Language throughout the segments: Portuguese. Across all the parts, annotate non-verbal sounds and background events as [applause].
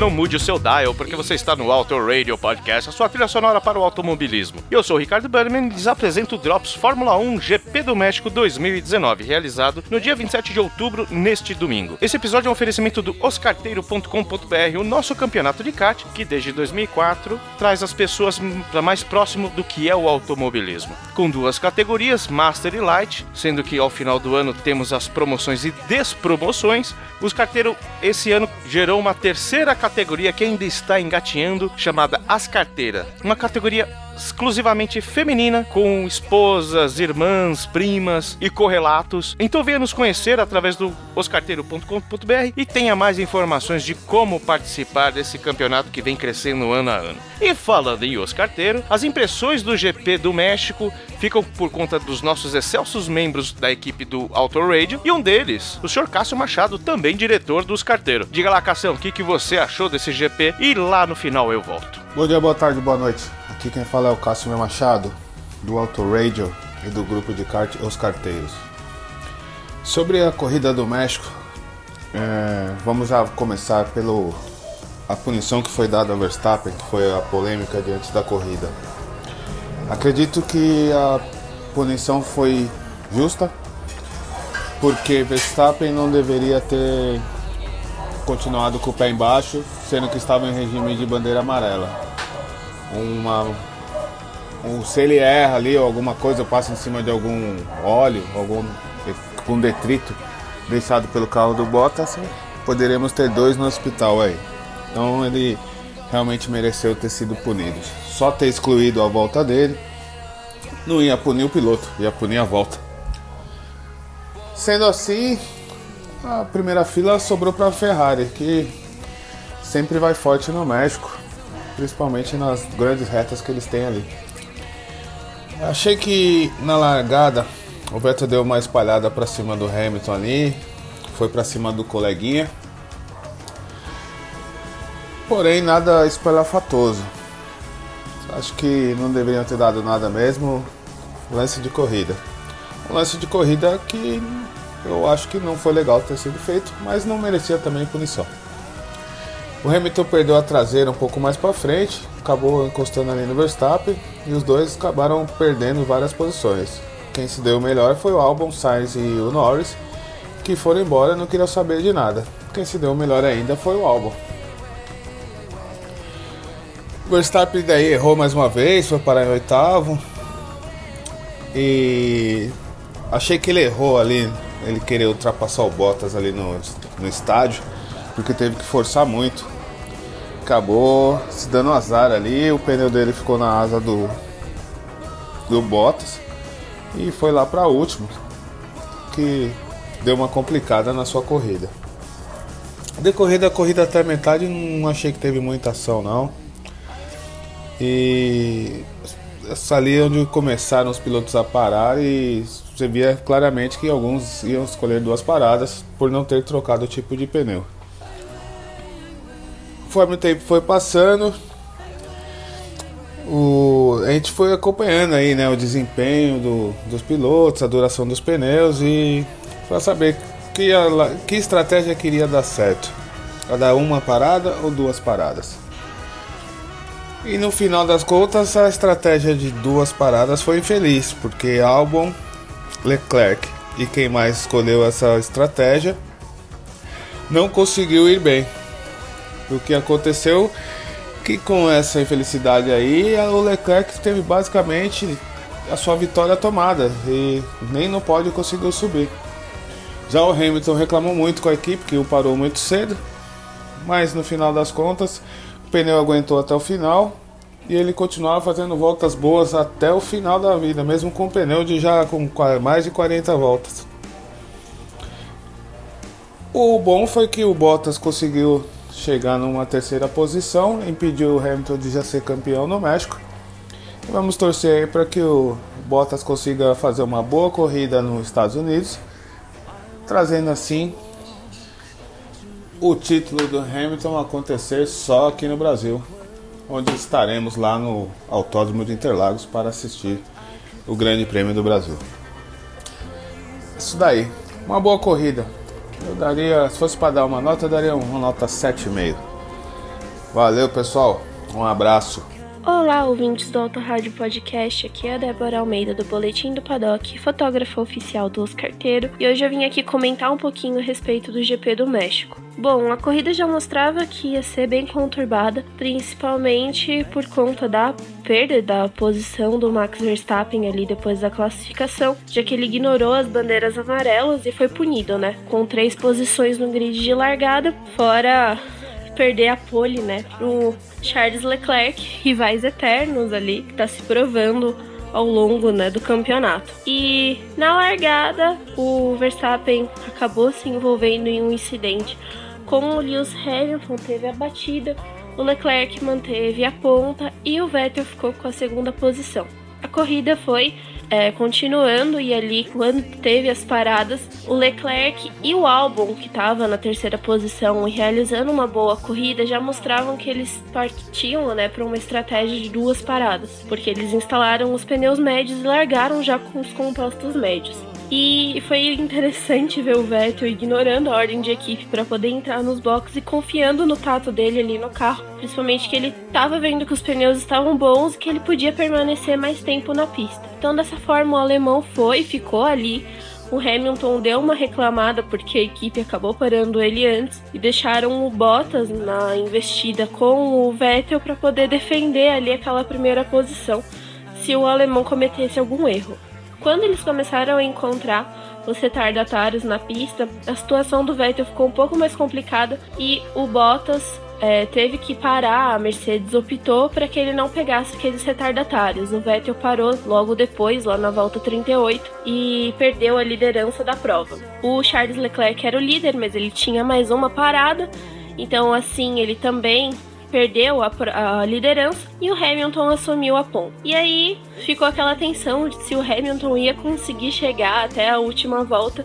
não mude o seu dial, porque você está no Auto Radio Podcast, a sua trilha sonora para o automobilismo. Eu sou o Ricardo Berman e lhes apresento o Drops Fórmula 1 GP do México 2019, realizado no dia 27 de outubro, neste domingo. Esse episódio é um oferecimento do oscarteiro.com.br, o nosso campeonato de kart, que desde 2004 traz as pessoas para mais próximo do que é o automobilismo. Com duas categorias, Master e Light, sendo que ao final do ano temos as promoções e despromoções, os carteiros esse ano gerou uma terceira categoria que ainda está engatinhando, chamada As Carteiras. Uma categoria exclusivamente feminina, com esposas, irmãs, primas e correlatos. Então venha nos conhecer através do oscarteiro.com.br e tenha mais informações de como participar desse campeonato que vem crescendo ano a ano. E falando em Oscarteiro, as impressões do GP do México ficam por conta dos nossos excelsos membros da equipe do Auto Radio e um deles, o Sr. Cássio Machado, também diretor dos carteiros. Diga lá, Cassião, o que, que você achou desse GP e lá no final eu volto. Bom dia, boa tarde, boa noite. Aqui quem fala é o Cássio Machado, do Auto Radio e do grupo de kart Os Carteiros. Sobre a corrida do México, é, vamos já começar pelo a punição que foi dada ao Verstappen, que foi a polêmica diante da corrida. Acredito que a punição foi justa, porque Verstappen não deveria ter continuado com o pé embaixo, sendo que estava em regime de bandeira amarela. Uma, um, se ele erra ali ou alguma coisa, passa em cima de algum óleo, algum, algum detrito deixado pelo carro do Bottas, poderemos ter dois no hospital aí. Então ele realmente mereceu ter sido punido. Só ter excluído a volta dele não ia punir o piloto, ia punir a volta. Sendo assim, a primeira fila sobrou para a Ferrari, que sempre vai forte no México, principalmente nas grandes retas que eles têm ali. Achei que na largada o Vettel deu uma espalhada para cima do Hamilton ali, foi para cima do coleguinha. Porém, nada espalhafatoso. Acho que não deveriam ter dado nada mesmo. Lance de corrida. Um lance de corrida que eu acho que não foi legal ter sido feito, mas não merecia também punição. O Hamilton perdeu a traseira um pouco mais para frente, acabou encostando ali no Verstappen e os dois acabaram perdendo várias posições. Quem se deu melhor foi o Albon, Sainz e o Norris, que foram embora e não queriam saber de nada. Quem se deu melhor ainda foi o Albon. O Verstappen daí errou mais uma vez, foi parar em oitavo. E achei que ele errou ali, ele querer ultrapassar o Bottas ali no, no estádio, porque teve que forçar muito. Acabou se dando azar ali, o pneu dele ficou na asa do, do Bottas e foi lá para último, que deu uma complicada na sua corrida. Decorrer da corrida até a metade, não achei que teve muita ação não. E ali é onde começaram os pilotos a parar e você via claramente que alguns iam escolher duas paradas por não ter trocado o tipo de pneu. Conforme o tempo foi passando, o, a gente foi acompanhando aí, né, o desempenho do, dos pilotos, a duração dos pneus e para saber que, a, que estratégia queria dar certo. a dar uma parada ou duas paradas. E no final das contas, a estratégia de duas paradas foi infeliz, porque Albon, Leclerc e quem mais escolheu essa estratégia não conseguiu ir bem. O que aconteceu que com essa infelicidade aí, o Leclerc teve basicamente a sua vitória tomada e nem no pódio conseguiu subir. Já o Hamilton reclamou muito com a equipe que o parou muito cedo, mas no final das contas o pneu aguentou até o final e ele continuava fazendo voltas boas até o final da vida, mesmo com o pneu de já com mais de 40 voltas. O bom foi que o Bottas conseguiu chegar numa terceira posição, impediu o Hamilton de já ser campeão no México. E vamos torcer para que o Bottas consiga fazer uma boa corrida nos Estados Unidos, trazendo assim o título do Hamilton acontecer só aqui no Brasil, onde estaremos lá no Autódromo de Interlagos para assistir o Grande Prêmio do Brasil. Isso daí, uma boa corrida. Eu daria, se fosse para dar uma nota, eu daria uma nota 7,5. Valeu, pessoal. Um abraço. Olá, ouvintes do Auto Rádio Podcast. Aqui é a Débora Almeida do Boletim do Paddock, fotógrafa oficial do Oscarteiro, e hoje eu vim aqui comentar um pouquinho a respeito do GP do México. Bom, a corrida já mostrava que ia ser bem conturbada, principalmente por conta da perda da posição do Max Verstappen ali depois da classificação, já que ele ignorou as bandeiras amarelas e foi punido, né? Com três posições no grid de largada, fora perder a pole, né, pro Charles Leclerc, rivais eternos ali, que tá se provando ao longo né, do campeonato. E na largada, o Verstappen acabou se envolvendo em um incidente com o Lewis Hamilton, teve a batida, o Leclerc manteve a ponta e o Vettel ficou com a segunda posição. A corrida foi é, continuando e ali quando teve as paradas, o Leclerc e o Albon, que estava na terceira posição e realizando uma boa corrida, já mostravam que eles partiam né, para uma estratégia de duas paradas, porque eles instalaram os pneus médios e largaram já com os compostos médios. E foi interessante ver o Vettel ignorando a ordem de equipe para poder entrar nos boxes e confiando no tato dele ali no carro. Principalmente que ele estava vendo que os pneus estavam bons e que ele podia permanecer mais tempo na pista. Então, dessa forma, o alemão foi, ficou ali. O Hamilton deu uma reclamada porque a equipe acabou parando ele antes e deixaram o Bottas na investida com o Vettel para poder defender ali aquela primeira posição se o alemão cometesse algum erro. Quando eles começaram a encontrar os retardatários na pista, a situação do Vettel ficou um pouco mais complicada e o Bottas é, teve que parar, a Mercedes optou para que ele não pegasse aqueles retardatários. O Vettel parou logo depois, lá na volta 38, e perdeu a liderança da prova. O Charles Leclerc era o líder, mas ele tinha mais uma parada, então assim ele também perdeu a, a, liderança e o Hamilton assumiu a ponta. E aí ficou aquela tensão de se o Hamilton ia conseguir chegar até a última volta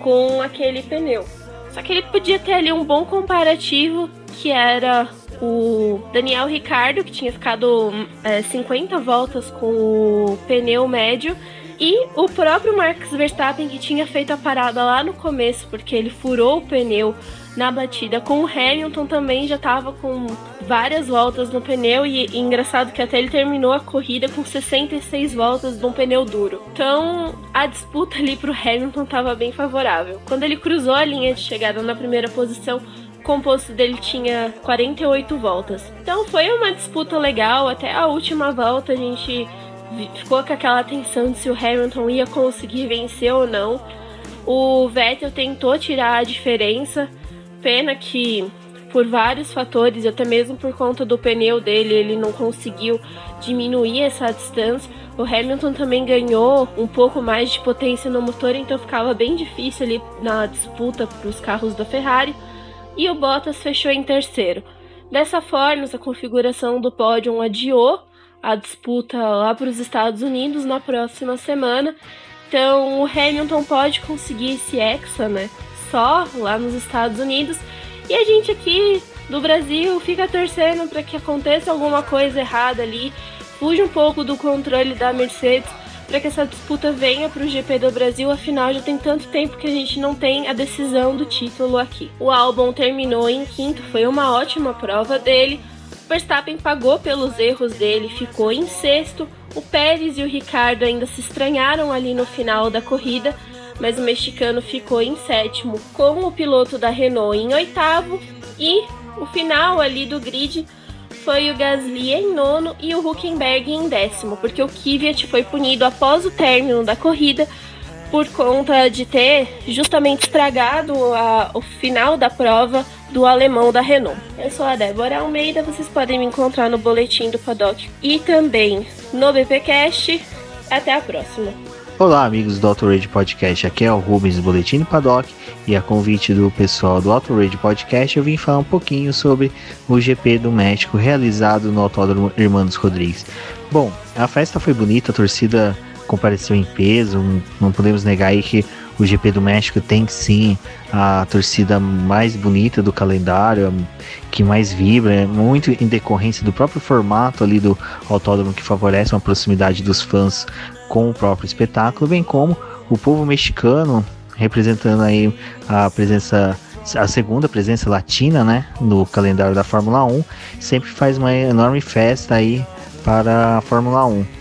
com aquele pneu. Só que ele podia ter ali um bom comparativo que era o Daniel Ricardo, que tinha ficado é, 50 voltas com o pneu médio, e o próprio Max Verstappen, que tinha feito a parada lá no começo, porque ele furou o pneu na batida com o Hamilton também já estava com várias voltas no pneu e, e, engraçado que até ele terminou a corrida com 66 voltas de um pneu duro. Então a disputa ali pro Hamilton estava bem favorável. Quando ele cruzou a linha de chegada na primeira posição, o composto dele tinha 48 voltas. Então foi uma disputa legal, até a última volta a gente ficou com aquela tensão de se o Hamilton ia conseguir vencer ou não. O Vettel tentou tirar a diferença, Pena que por vários fatores, até mesmo por conta do pneu dele, ele não conseguiu diminuir essa distância. O Hamilton também ganhou um pouco mais de potência no motor, então ficava bem difícil ali na disputa para os carros da Ferrari. E o Bottas fechou em terceiro. Dessa forma, essa configuração do pódio adiou a disputa lá para os Estados Unidos na próxima semana. Então o Hamilton pode conseguir esse hexa, né? Só lá nos Estados Unidos. E a gente aqui do Brasil fica torcendo para que aconteça alguma coisa errada ali, fuja um pouco do controle da Mercedes, para que essa disputa venha para o GP do Brasil, afinal já tem tanto tempo que a gente não tem a decisão do título aqui. O álbum terminou em quinto, foi uma ótima prova dele. Verstappen pagou pelos erros dele, ficou em sexto. O Pérez e o Ricardo ainda se estranharam ali no final da corrida, mas o mexicano ficou em sétimo, com o piloto da Renault em oitavo. E o final ali do grid foi o Gasly em nono e o Huckenberg em décimo, porque o Kvyat foi punido após o término da corrida por conta de ter justamente estragado a, o final da prova do alemão da Renault. Eu sou a Débora Almeida, vocês podem me encontrar no boletim do Paddock e também no BPcast. Até a próxima. Olá, amigos do Autorade Podcast. Aqui é o Rubens do Boletim do Paddock e a convite do pessoal do Autorade Podcast eu vim falar um pouquinho sobre o GP do México realizado no Autódromo Irmãos Rodrigues. Bom, a festa foi bonita, a torcida compareceu em peso, não podemos negar aí que o GP do México tem sim a torcida mais bonita do calendário, que mais vibra, é muito em decorrência do próprio formato ali do autódromo que favorece uma proximidade dos fãs com o próprio espetáculo, bem como o povo mexicano representando aí a presença a segunda presença latina, né, no calendário da Fórmula 1, sempre faz uma enorme festa aí para a Fórmula 1.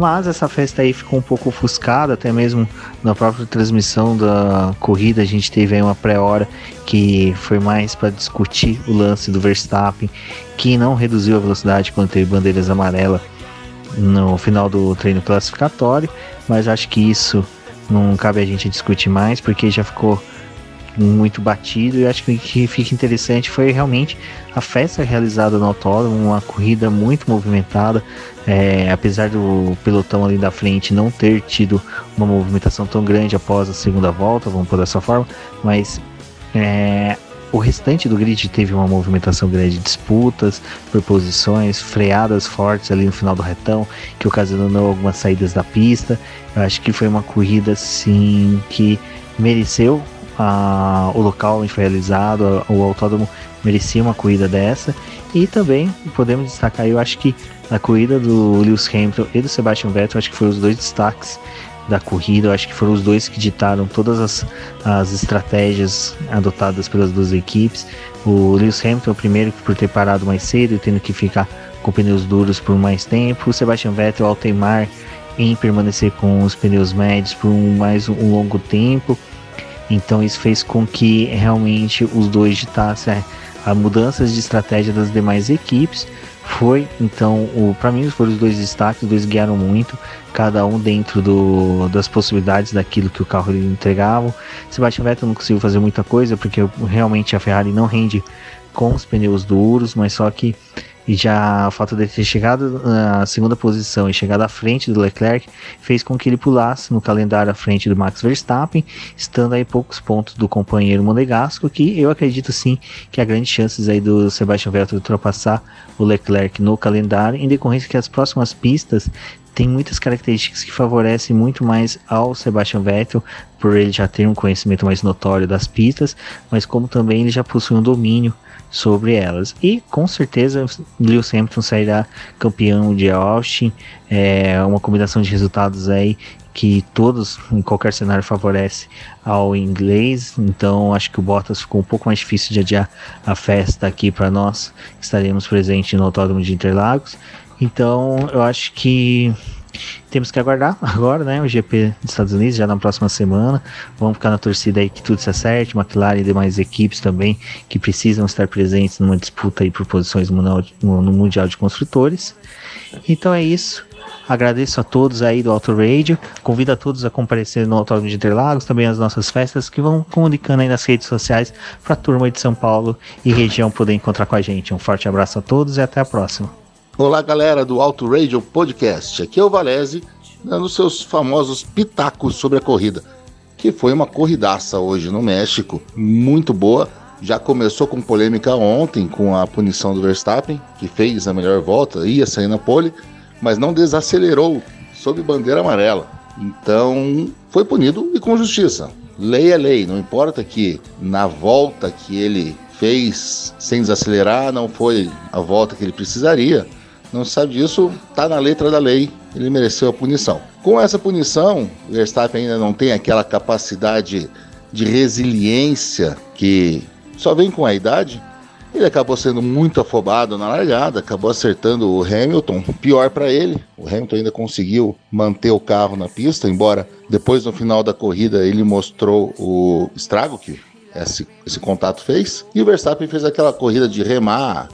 Mas essa festa aí ficou um pouco ofuscada, até mesmo na própria transmissão da corrida a gente teve aí uma pré-hora que foi mais para discutir o lance do Verstappen, que não reduziu a velocidade quando teve bandeiras amarelas no final do treino classificatório, mas acho que isso não cabe a gente discutir mais, porque já ficou muito batido e acho que o que fica interessante foi realmente a festa realizada no autódromo, uma corrida muito movimentada, é, apesar do pelotão ali da frente não ter tido uma movimentação tão grande após a segunda volta, vamos por dessa forma, mas é, o restante do grid teve uma movimentação grande de disputas por posições, freadas fortes ali no final do retão, que ocasionou algumas saídas da pista. Eu acho que foi uma corrida assim que mereceu a, o local onde foi realizado, o autódromo merecia uma corrida dessa. E também podemos destacar, eu acho que a corrida do Lewis Hamilton e do Sebastian Vettel, acho que foram os dois destaques da corrida. Eu acho que foram os dois que ditaram todas as, as estratégias adotadas pelas duas equipes. O Lewis Hamilton, o primeiro, por ter parado mais cedo e tendo que ficar com pneus duros por mais tempo. O Sebastian Vettel, ao teimar em permanecer com os pneus médios por um, mais um longo tempo. Então isso fez com que realmente os dois ditassem a mudanças de estratégia das demais equipes foi então para mim foram os dois destaques, os dois guiaram muito, cada um dentro do, das possibilidades daquilo que o carro entregava. Sebastian Vettel não conseguiu fazer muita coisa porque realmente a Ferrari não rende com os pneus duros, mas só que e já o fato de ter chegado na segunda posição e chegado à frente do Leclerc fez com que ele pulasse no calendário à frente do Max Verstappen, estando aí poucos pontos do companheiro monegasco, que eu acredito sim que há grandes chances aí do Sebastian Vettel ultrapassar o Leclerc no calendário, em decorrência que as próximas pistas tem muitas características que favorecem muito mais ao Sebastian Vettel, por ele já ter um conhecimento mais notório das pistas, mas como também ele já possui um domínio sobre elas. E com certeza Lewis Hamilton sairá campeão de Austin. É uma combinação de resultados aí que todos, em qualquer cenário, favorece ao inglês. Então acho que o Bottas ficou um pouco mais difícil de adiar a festa aqui para nós. Estaremos presentes no Autódromo de Interlagos. Então eu acho que temos que aguardar [laughs] agora, né? O GP dos Estados Unidos já na próxima semana. Vamos ficar na torcida aí que tudo se acerte. McLaren e demais equipes também que precisam estar presentes numa disputa aí por posições no, Mundial de Construtores. Então é isso. Agradeço a todos aí do Auto Radio. Convido a todos a comparecer no Autódromo de Interlagos, também as nossas festas que vão comunicando aí nas redes sociais para a turma de São Paulo e região poder encontrar com a gente. Um forte abraço a todos e até a próxima. Olá, galera do Auto Radio Podcast. Aqui é o Valese, dando seus famosos pitacos sobre a corrida, que foi uma corridaça hoje no México, muito boa. Já começou com polêmica ontem com a punição do Verstappen, que fez a melhor volta, ia sair na pole, mas não desacelerou sob bandeira amarela. Então foi punido e com justiça. Lei é lei, não importa que na volta que ele fez sem desacelerar não foi a volta que ele precisaria não sabe disso, tá na letra da lei, ele mereceu a punição. Com essa punição, o Verstappen ainda não tem aquela capacidade de resiliência que só vem com a idade. Ele acabou sendo muito afobado na largada, acabou acertando o Hamilton. Pior para ele, o Hamilton ainda conseguiu manter o carro na pista, embora depois no final da corrida ele mostrou o estrago que esse, esse contato fez. E o Verstappen fez aquela corrida de remar,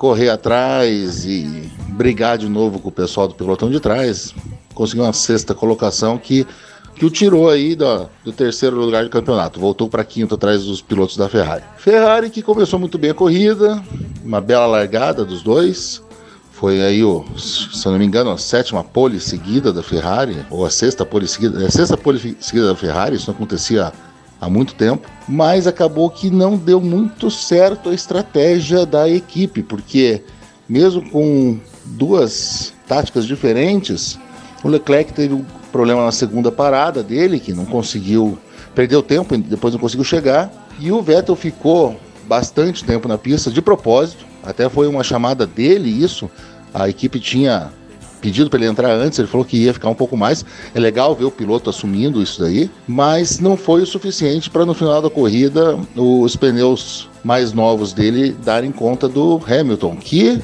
correr atrás e brigar de novo com o pessoal do pelotão de trás. Conseguiu uma sexta colocação que, que o tirou aí do, do terceiro lugar do campeonato. Voltou para quinto atrás dos pilotos da Ferrari. Ferrari que começou muito bem a corrida, uma bela largada dos dois. Foi aí, o, se não me engano, a sétima pole seguida da Ferrari, ou a sexta pole seguida, a sexta pole seguida da Ferrari, isso não acontecia há muito tempo, mas acabou que não deu muito certo a estratégia da equipe, porque mesmo com duas táticas diferentes, o Leclerc teve um problema na segunda parada dele, que não conseguiu, perdeu tempo, depois não conseguiu chegar, e o Vettel ficou bastante tempo na pista de propósito, até foi uma chamada dele isso, a equipe tinha pedido para ele entrar antes, ele falou que ia ficar um pouco mais. É legal ver o piloto assumindo isso daí, mas não foi o suficiente para no final da corrida os pneus mais novos dele darem conta do Hamilton, que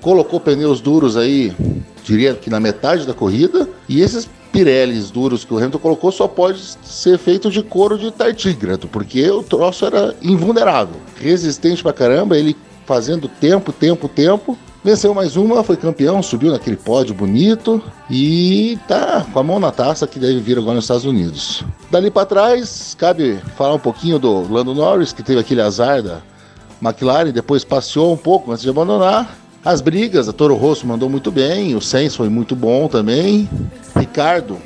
colocou pneus duros aí, diria que na metade da corrida, e esses Pirellis duros que o Hamilton colocou só pode ser feito de couro de tartígrado, porque o troço era invulnerável, resistente pra caramba, ele fazendo tempo, tempo, tempo, Venceu mais uma, foi campeão, subiu naquele pódio bonito e tá com a mão na taça que deve vir agora nos Estados Unidos. Dali para trás, cabe falar um pouquinho do Lando Norris, que teve aquele azar da McLaren, depois passeou um pouco antes de abandonar. As brigas, a Toro Rosso mandou muito bem, o Sainz foi muito bom também. Ricardo,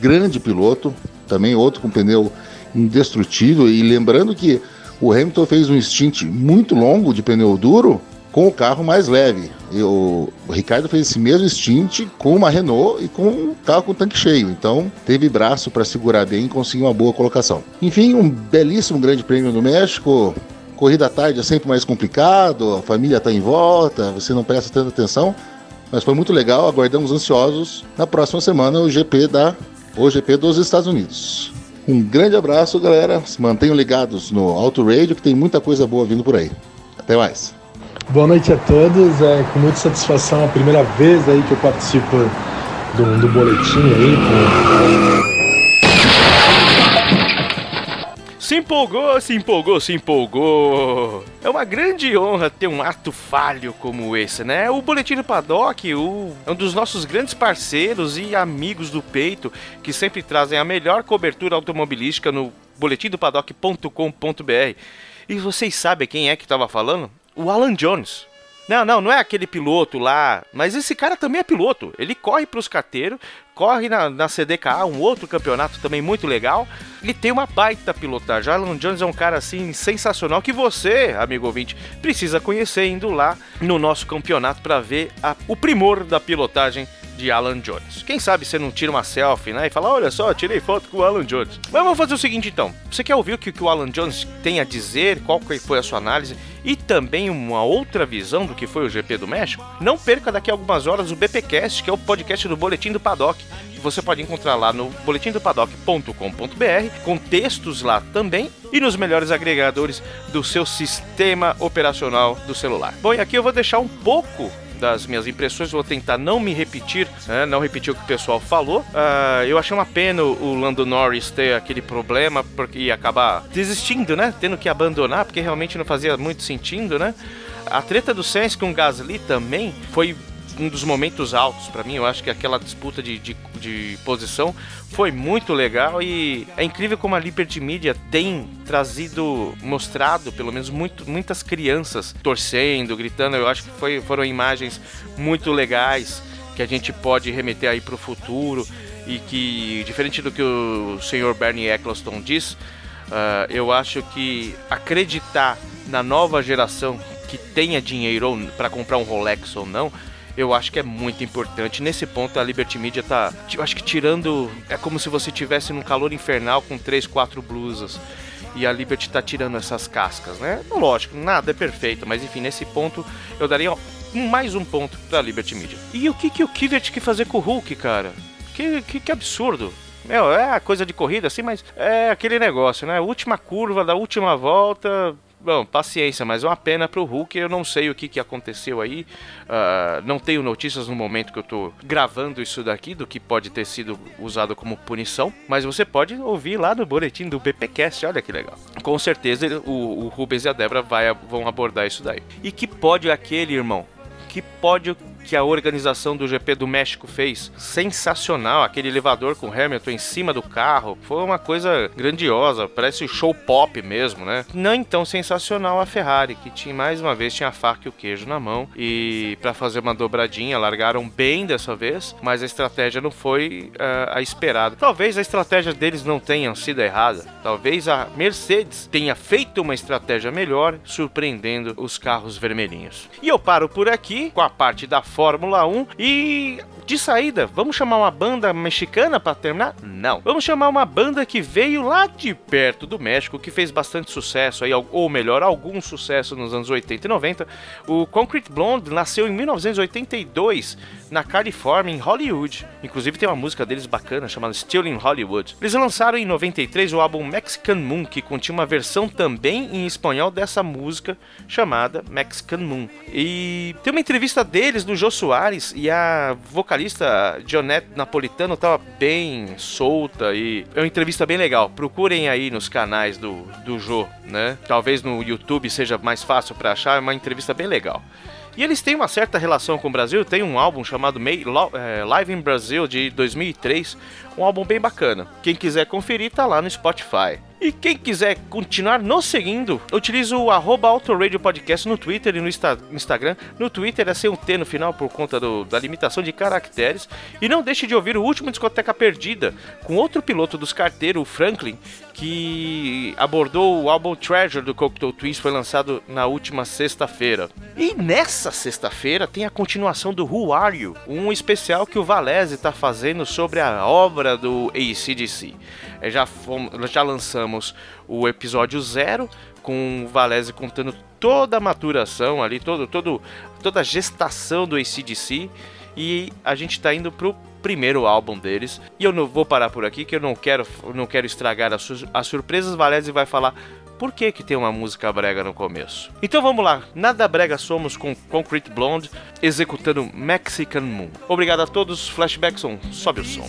grande piloto, também outro com pneu indestrutível. E lembrando que o Hamilton fez um stint muito longo de pneu duro com o carro mais leve. E o, Ricardo fez esse mesmo stint com uma Renault e com um carro com tanque cheio. Então teve braço para segurar bem e conseguir uma boa colocação. Enfim, um belíssimo Grande Prêmio do México. Corrida à tarde é sempre mais complicado, a família está em volta, você não presta tanta atenção, mas foi muito legal. Aguardamos ansiosos na próxima semana o GP da o GP dos Estados Unidos. Um grande abraço, galera. Se mantenham ligados no Auto Radio que tem muita coisa boa vindo por aí. Até mais. Boa noite a todos. É com muita satisfação a primeira vez aí que eu participo do, do boletim aí. Se empolgou, se empolgou, se empolgou. É uma grande honra ter um ato falho como esse, né? O Boletim do Paddock o, é um dos nossos grandes parceiros e amigos do peito que sempre trazem a melhor cobertura automobilística no boletimdopaddock.com.br. E vocês sabem quem é que estava falando? O Alan Jones. Não, não, não é aquele piloto lá, mas esse cara também é piloto. Ele corre para os carteiros, corre na, na CDKA, um outro campeonato também muito legal, e tem uma baita pilotagem. Alan Jones é um cara assim sensacional que você, amigo ouvinte, precisa conhecer indo lá no nosso campeonato para ver a, o primor da pilotagem de Alan Jones. Quem sabe você não tira uma selfie, né? E fala, olha só, tirei foto com o Alan Jones. Mas vamos fazer o seguinte então. Você quer ouvir o que, o Alan Jones tem a dizer? Qual foi a sua análise? E também uma outra visão do que foi o GP do México? Não perca daqui a algumas horas o BPcast, que é o podcast do Boletim do Paddock. Que você pode encontrar lá no boletimdopaddock.com.br, com textos lá também e nos melhores agregadores do seu sistema operacional do celular. Bom, e aqui eu vou deixar um pouco das minhas impressões, vou tentar não me repetir, né, não repetir o que o pessoal falou. Uh, eu achei uma pena o Lando Norris ter aquele problema porque ia acabar desistindo, né? Tendo que abandonar, porque realmente não fazia muito sentido, né? A treta do Sainz com o Gasly também foi um dos momentos altos para mim. Eu acho que aquela disputa de, de, de, posição foi muito legal e é incrível como a Liberty Media tem trazido, mostrado pelo menos muito, muitas crianças torcendo, gritando. Eu acho que foi, foram imagens muito legais que a gente pode remeter aí para o futuro e que, diferente do que o senhor Bernie Eccleston diz, uh, eu acho que acreditar na nova geração que tenha dinheiro para comprar um Rolex ou não, eu acho que é muito importante. Nesse ponto, a Liberty Media tá, eu acho que tirando, é como se você tivesse num calor infernal com três, quatro blusas. E a Liberty tá tirando essas cascas, né? Lógico, nada é perfeito, mas enfim, nesse ponto eu daria mais um ponto pra Liberty Media. E o que, que o Kivet quer fazer com o Hulk, cara? Que, que, que absurdo. Meu, é a coisa de corrida assim, mas é aquele negócio, né? Última curva da última volta, Bom, paciência, mas é uma pena pro Hulk. Eu não sei o que, que aconteceu aí. Uh, não tenho notícias no momento que eu tô gravando isso daqui, do que pode ter sido usado como punição. Mas você pode ouvir lá no boletim do BPcast. Olha que legal. Com certeza o, o Rubens e a Débora vão abordar isso daí. E que pode aquele, irmão? Que pódio que a organização do GP do México fez. Sensacional, aquele elevador com Hamilton em cima do carro. Foi uma coisa grandiosa, parece show pop mesmo, né? Não então sensacional a Ferrari, que tinha mais uma vez tinha a faca e o queijo na mão e para fazer uma dobradinha, largaram bem dessa vez, mas a estratégia não foi uh, a esperada. Talvez a estratégia deles não tenha sido errada. Talvez a Mercedes tenha feito uma estratégia melhor, surpreendendo os carros vermelhinhos. E eu paro por aqui com a parte da Fórmula 1 e de saída, vamos chamar uma banda mexicana para terminar? Não. Vamos chamar uma banda que veio lá de perto do México, que fez bastante sucesso aí, ou melhor, algum sucesso nos anos 80 e 90. O Concrete Blonde nasceu em 1982 na Califórnia, em Hollywood. Inclusive tem uma música deles bacana chamada Still in Hollywood. Eles lançaram em 93 o álbum Mexican Moon, que continha uma versão também em espanhol dessa música chamada Mexican Moon. E tem uma entrevista deles no Jô Soares e a vocalista Jonette Napolitano tava bem solta e é uma entrevista bem legal. Procurem aí nos canais do, do Jô, né? Talvez no YouTube seja mais fácil para achar, é uma entrevista bem legal. E eles têm uma certa relação com o Brasil, tem um álbum chamado é, Live in Brazil de 2003, um álbum bem bacana. Quem quiser conferir tá lá no Spotify. E quem quiser continuar nos seguindo, utilize o arroba Autoradio Podcast no Twitter e no, Insta Instagram. No Twitter é sem um T no final por conta do, da limitação de caracteres. E não deixe de ouvir o último Discoteca Perdida, com outro piloto dos carteiros, o Franklin, que abordou o álbum Treasure do Cocteau Twist, foi lançado na última sexta-feira. E nessa sexta-feira tem a continuação do Who Are You, um especial que o Valese está fazendo sobre a obra do ACDC. É, já, fomos, já lançamos o episódio zero, com o Valese contando toda a maturação ali, todo, todo, toda a gestação do ACDC. E a gente está indo pro primeiro álbum deles. E eu não vou parar por aqui, que eu não quero, não quero estragar as, as surpresas. Valese vai falar por que, que tem uma música brega no começo. Então vamos lá, nada brega somos com Concrete Blonde executando Mexican Moon. Obrigado a todos, Flashbackson, sobe o som.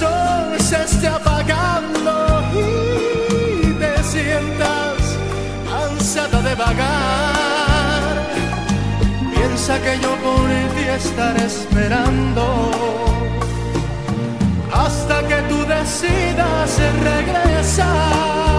sol se esté apagando y te sientas cansada de vagar, piensa que yo por ti estaré esperando hasta que tú decidas regresar.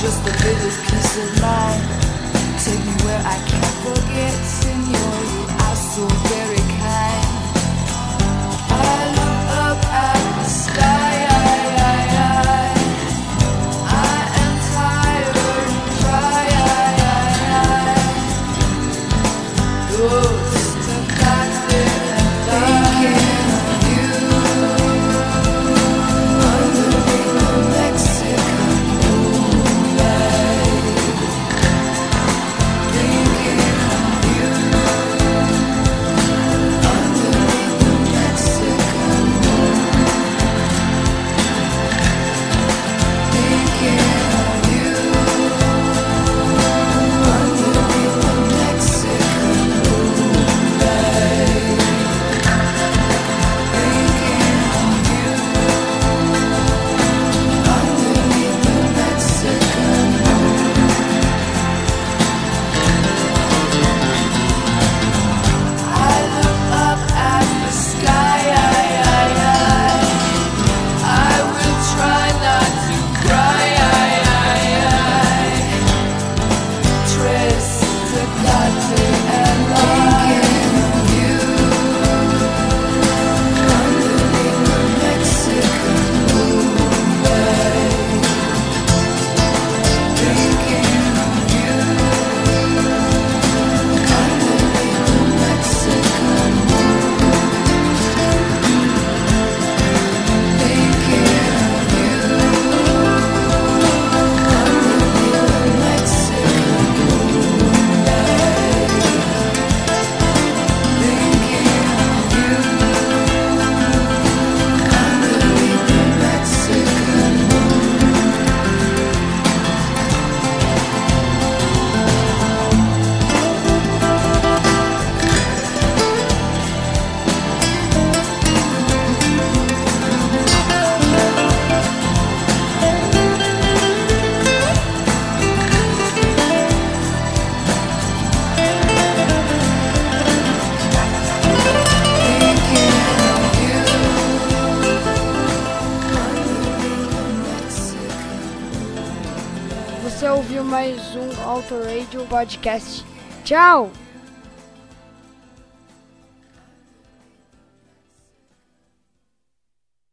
Just a little piece of mind. Tchau!